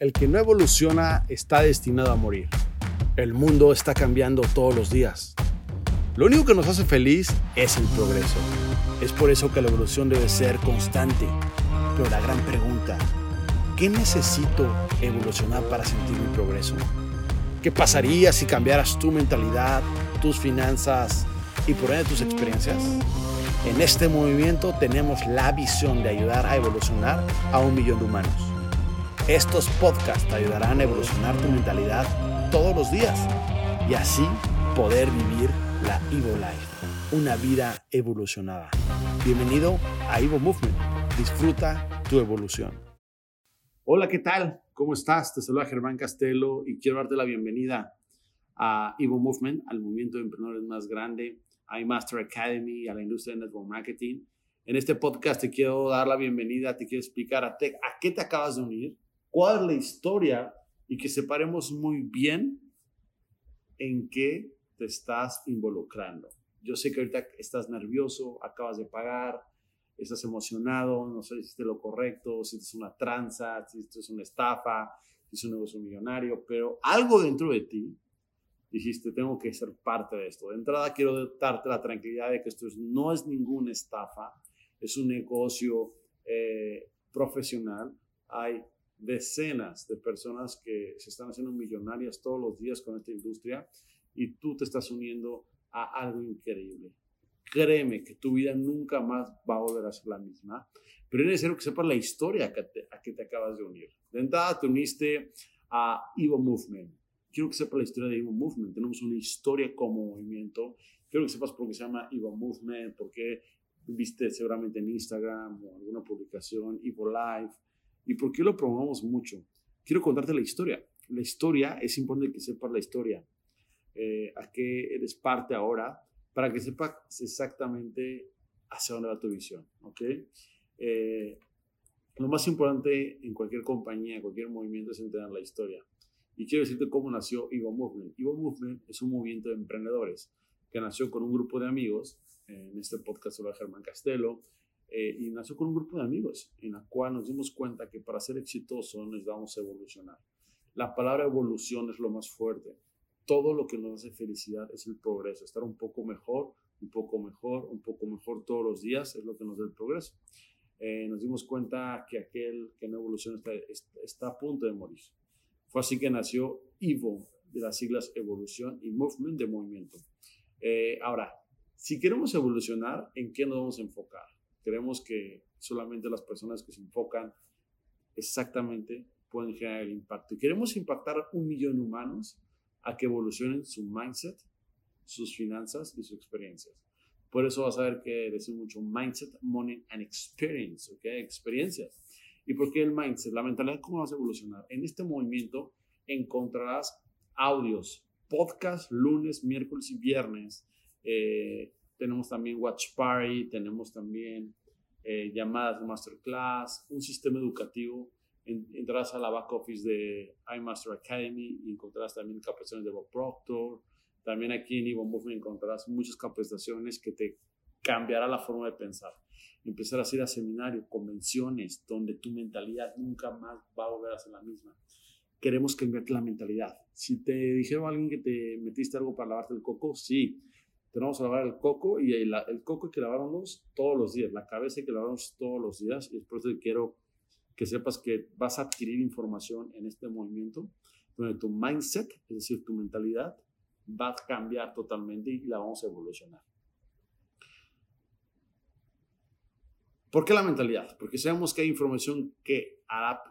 El que no evoluciona está destinado a morir. El mundo está cambiando todos los días. Lo único que nos hace feliz es el progreso. Es por eso que la evolución debe ser constante. Pero la gran pregunta, ¿qué necesito evolucionar para sentir mi progreso? ¿Qué pasaría si cambiaras tu mentalidad, tus finanzas y por ende tus experiencias? En este movimiento tenemos la visión de ayudar a evolucionar a un millón de humanos. Estos podcasts te ayudarán a evolucionar tu mentalidad todos los días y así poder vivir la Evo Life, una vida evolucionada. Bienvenido a Evo Movement. Disfruta tu evolución. Hola, ¿qué tal? ¿Cómo estás? Te saluda Germán Castelo y quiero darte la bienvenida a Evo Movement, al movimiento de emprendedores más grande, a iMaster Academy, a la industria de network marketing. En este podcast te quiero dar la bienvenida, te quiero explicar a, a qué te acabas de unir, cuál es la historia y que separemos muy bien en qué te estás involucrando. Yo sé que ahorita estás nervioso, acabas de pagar, estás emocionado, no sé si hiciste lo correcto, si es una tranza, si es una estafa, si es un negocio millonario, pero algo dentro de ti dijiste, tengo que ser parte de esto. De entrada quiero darte la tranquilidad de que esto no es ninguna estafa, es un negocio eh, profesional. Hay decenas de personas que se están haciendo millonarias todos los días con esta industria y tú te estás uniendo a algo increíble. Créeme que tu vida nunca más va a volver a ser la misma, pero es necesario que sepas la historia a que te, acabas de unir. De entrada te uniste a Evo Movement. Quiero que sepas la historia de Evo Movement. Tenemos una historia como movimiento. Quiero que sepas por qué se llama Evo Movement, porque viste seguramente en Instagram o alguna publicación, Evo Live, ¿Y por qué lo promovemos mucho? Quiero contarte la historia. La historia, es importante que sepas la historia, eh, a qué eres parte ahora, para que sepas exactamente hacia dónde va tu visión. ¿ok? Eh, lo más importante en cualquier compañía, cualquier movimiento es entender la historia. Y quiero decirte cómo nació Evo Movement. Evo Movement es un movimiento de emprendedores que nació con un grupo de amigos. En este podcast sobre Germán Castelo, eh, y nació con un grupo de amigos en la cual nos dimos cuenta que para ser exitosos necesitamos evolucionar. La palabra evolución es lo más fuerte. Todo lo que nos hace felicidad es el progreso, estar un poco mejor, un poco mejor, un poco mejor todos los días es lo que nos da el progreso. Eh, nos dimos cuenta que aquel que no evoluciona está, está, a punto de morir. Fue así que nació EVO, de las siglas evolución y movement de movimiento. Eh, ahora, si queremos evolucionar, ¿en qué nos vamos a enfocar? Creemos que solamente las personas que se enfocan exactamente pueden generar el impacto. Y queremos impactar un millón de humanos a que evolucionen su mindset, sus finanzas y sus experiencias. Por eso vas a ver que decimos mucho mindset, money and experience, ¿ok? Experiencias. ¿Y por qué el mindset? La mentalidad, ¿cómo vas a evolucionar? En este movimiento encontrarás audios, podcast lunes, miércoles y viernes, eh, tenemos también Watch Party, tenemos también eh, llamadas de masterclass, un sistema educativo. entrarás a la back office de iMaster Academy y encontrarás también capacitaciones de Bob Proctor. También aquí en Evo Movement encontrarás muchas capacitaciones que te cambiará la forma de pensar. Empezar a ir a seminarios, convenciones, donde tu mentalidad nunca más va a volver a ser la misma. Queremos cambiarte la mentalidad. Si te dijeron a alguien que te metiste algo para lavarte el coco, sí tenemos que lavar el coco y el, coco hay que lavarnos todos los días, la cabeza hay que lavarnos todos los días y por eso quiero que sepas que vas a adquirir información en este movimiento donde tu mindset, es decir, tu mentalidad, va a cambiar totalmente y la vamos a evolucionar. ¿Por qué la mentalidad? Porque sabemos que hay información que,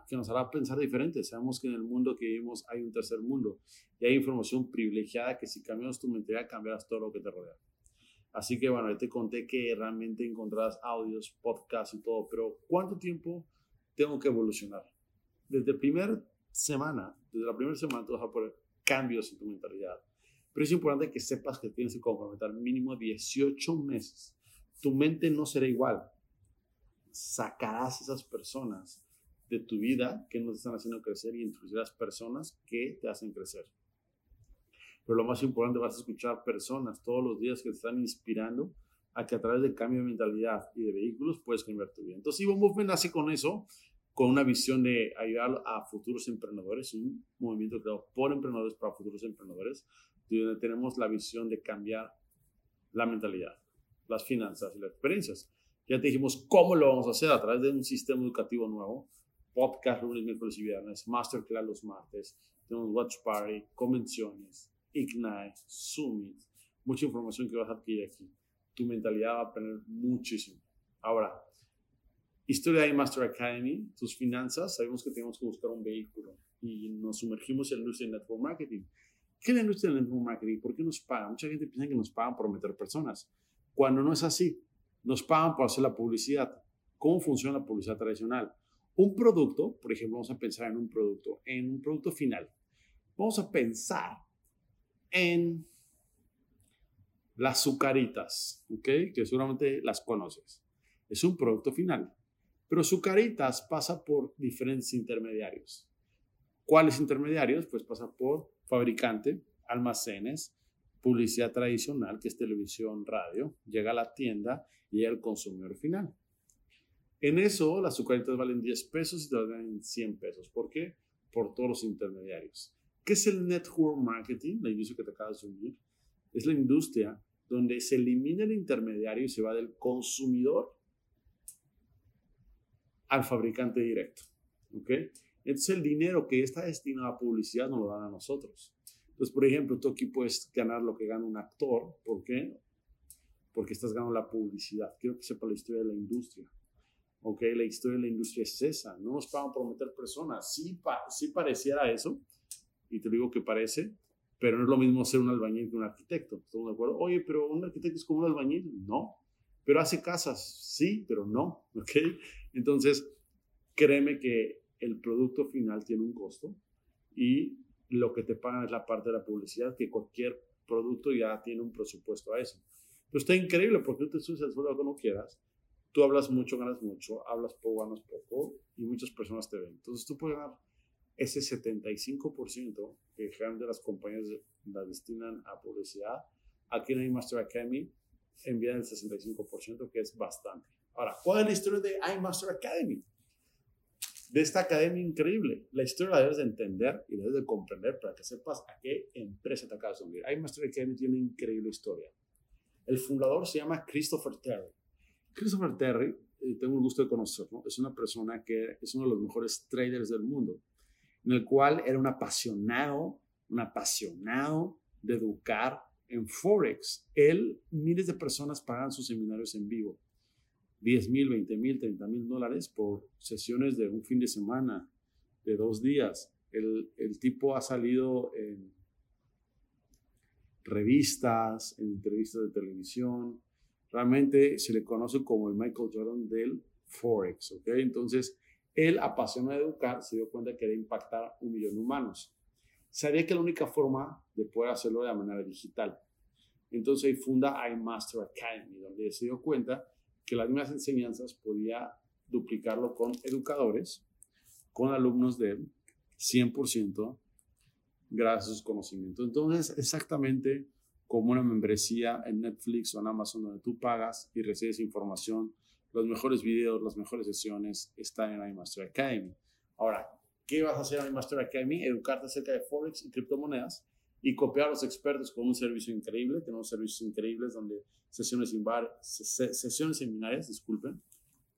que nos hará pensar diferente. Sabemos que en el mundo que vivimos hay un tercer mundo y hay información privilegiada que si cambias tu mentalidad cambiarás todo lo que te rodea. Así que bueno, yo te conté que realmente encontrarás audios, podcasts y todo, pero ¿cuánto tiempo tengo que evolucionar? Desde la primera semana, desde la primera semana tú vas a poner cambios en tu mentalidad. Pero es importante que sepas que tienes que comprometer mínimo 18 meses. Tu mente no será igual sacarás esas personas de tu vida que no te están haciendo crecer y introducirás personas que te hacen crecer. Pero lo más importante, vas a escuchar personas todos los días que te están inspirando a que a través del cambio de mentalidad y de vehículos puedes cambiar tu vida. Entonces, Evo Movement nace con eso, con una visión de ayudar a futuros emprendedores, un movimiento creado por emprendedores para futuros emprendedores, donde tenemos la visión de cambiar la mentalidad, las finanzas y las experiencias. Ya te dijimos cómo lo vamos a hacer a través de un sistema educativo nuevo, podcast lunes, miércoles y viernes, masterclass los martes, tenemos watch party, convenciones, Ignite, Summit, mucha información que vas a adquirir aquí. Tu mentalidad va a aprender muchísimo. Ahora, historia de Master Academy, tus finanzas, sabemos que tenemos que buscar un vehículo y nos sumergimos en la industria de network marketing. ¿Qué es la industria del network marketing? ¿Por qué nos pagan? Mucha gente piensa que nos pagan por meter personas, cuando no es así. Nos pagan por hacer la publicidad. ¿Cómo funciona la publicidad tradicional? Un producto, por ejemplo, vamos a pensar en un producto, en un producto final. Vamos a pensar en las sucaritas, ¿ok? Que seguramente las conoces. Es un producto final. Pero sucaritas pasa por diferentes intermediarios. ¿Cuáles intermediarios? Pues pasa por fabricante, almacenes, publicidad tradicional, que es televisión, radio, llega a la tienda y al consumidor final. En eso, las azucaritas valen 10 pesos y te valen 100 pesos. ¿Por qué? Por todos los intermediarios. ¿Qué es el network marketing? La industria que te acabas de unir. Es la industria donde se elimina el intermediario y se va del consumidor al fabricante directo. ¿Ok? Entonces el dinero que está destinado a publicidad nos lo dan a nosotros. Entonces, por ejemplo, tú aquí puedes ganar lo que gana un actor. ¿Por qué? Porque estás ganando la publicidad. Quiero que sepa la historia de la industria. ¿Ok? La historia de la industria es esa. No nos pagan por meter personas. Sí, sí pareciera eso. Y te digo que parece. Pero no es lo mismo ser un albañil que un arquitecto. ¿Estamos de acuerdo? Oye, pero un arquitecto es como un albañil. No. Pero hace casas. Sí, pero no. ¿Ok? Entonces, créeme que el producto final tiene un costo y lo que te pagan es la parte de la publicidad, que cualquier producto ya tiene un presupuesto a eso. Pero está increíble porque tú te subes al suelo cuando quieras, tú hablas mucho, ganas mucho, hablas poco, ganas poco y muchas personas te ven. Entonces tú puedes ganar ese 75% que generalmente las compañías la destinan a publicidad. Aquí en iMaster Academy envían el 65%, que es bastante. Ahora, ¿cuál es la historia de iMaster Academy? De esta academia increíble. La historia la debes de entender y debes de comprender para que sepas a qué empresa te acabas de unir. iMaster Academy tiene una increíble historia. El fundador se llama Christopher Terry. Christopher Terry, eh, tengo el gusto de conocerlo, es una persona que es uno de los mejores traders del mundo, en el cual era un apasionado, un apasionado de educar en Forex. Él, miles de personas pagan sus seminarios en vivo 10 mil, 20 mil, 30 mil dólares por sesiones de un fin de semana, de dos días. El, el, tipo ha salido en revistas, en entrevistas de televisión. Realmente se le conoce como el Michael Jordan del Forex. Entonces, él, apasionado de educar, se dio cuenta que quería impactar un millón de humanos. Sabía que la única forma de poder hacerlo era de manera digital. Entonces, funda iMaster Academy, donde se dio cuenta que las mismas enseñanzas podía duplicarlo con educadores, con alumnos de 100% gracias a sus conocimientos. Entonces, exactamente como una membresía en Netflix o en Amazon donde tú pagas y recibes información, los mejores videos, las mejores sesiones están en iMaster Academy. Ahora, ¿qué vas a hacer en iMaster Academy? Educarte acerca de Forex y criptomonedas y copiar a los expertos con un servicio increíble. Tenemos servicios increíbles donde sesiones, sesiones seminarias, disculpen,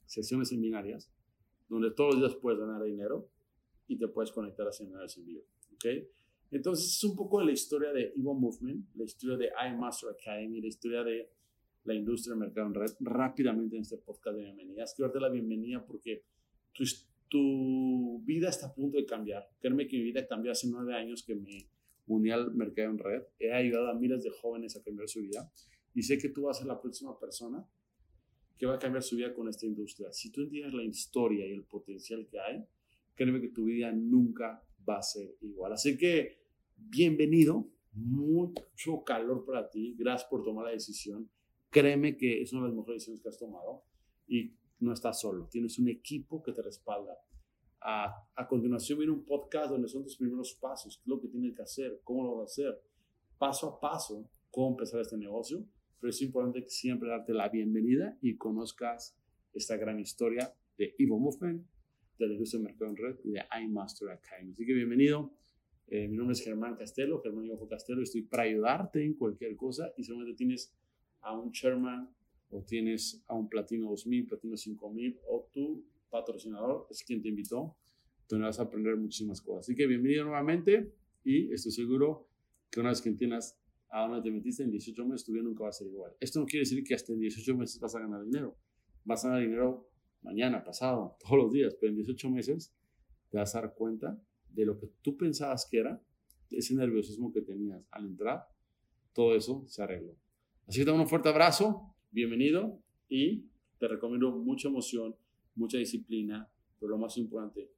sesiones seminarias, donde todos los días puedes ganar dinero y te puedes conectar a seminarios en vivo. ¿okay? Entonces, es un poco de la historia de Evo Movement, la historia de iMaster Academy, la historia de la industria del mercado en red, rápidamente en este podcast de bienvenidas. Quiero darte la bienvenida porque tu, tu vida está a punto de cambiar. Créeme que mi vida cambió hace nueve años que me uní al mercado en red. He ayudado a miles de jóvenes a cambiar su vida y sé que tú vas a ser la próxima persona que va a cambiar su vida con esta industria. Si tú entiendes la historia y el potencial que hay, créeme que tu vida nunca va a ser igual. Así que, bienvenido, mucho calor para ti, gracias por tomar la decisión. Créeme que es una de las mejores decisiones que has tomado y no estás solo, tienes un equipo que te respalda. A, a, continuación viene un podcast donde son tus primeros pasos, qué es lo que tienes que hacer, cómo lo vas a hacer, paso a paso, cómo empezar este negocio pero es importante siempre darte la bienvenida y conozcas esta gran historia de Evo Movement, de la industria mercado en red y de iMaster Academy. Así que bienvenido. Eh, mi nombre es Germán Castelo, Germán Hijo Castelo. Estoy para ayudarte en cualquier cosa y solamente tienes a un chairman o tienes a un Platino 2000, Platino 5000 o tu patrocinador es quien te invitó, donde vas a aprender muchísimas cosas. Así que bienvenido nuevamente y estoy seguro que una vez que entiendas a dónde te metiste en 18 meses, tu vida nunca va a ser igual. Esto no quiere decir que hasta en 18 meses vas a ganar dinero. Vas a ganar dinero mañana, pasado, todos los días, pero en 18 meses te vas a dar cuenta de lo que tú pensabas que era, ese nerviosismo que tenías al entrar, todo eso se arregló. Así que te un fuerte abrazo, bienvenido y te recomiendo mucha emoción, mucha disciplina, pero lo más importante,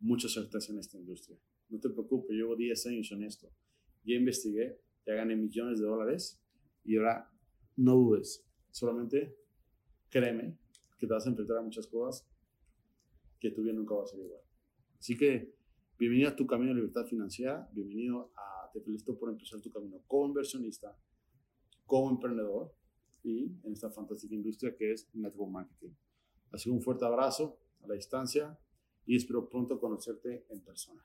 mucha certeza en esta industria. No te preocupes, llevo 10 años en esto. Ya investigué, ya gané millones de dólares y ahora no dudes, solamente créeme que te vas a enfrentar a muchas cosas que tu vida nunca va a ser igual. Así que bienvenido a tu camino de libertad financiera, bienvenido a, te felicito por empezar tu camino como inversionista, como emprendedor y en esta fantástica industria que es network marketing. Así un fuerte abrazo a la distancia y espero pronto conocerte en persona.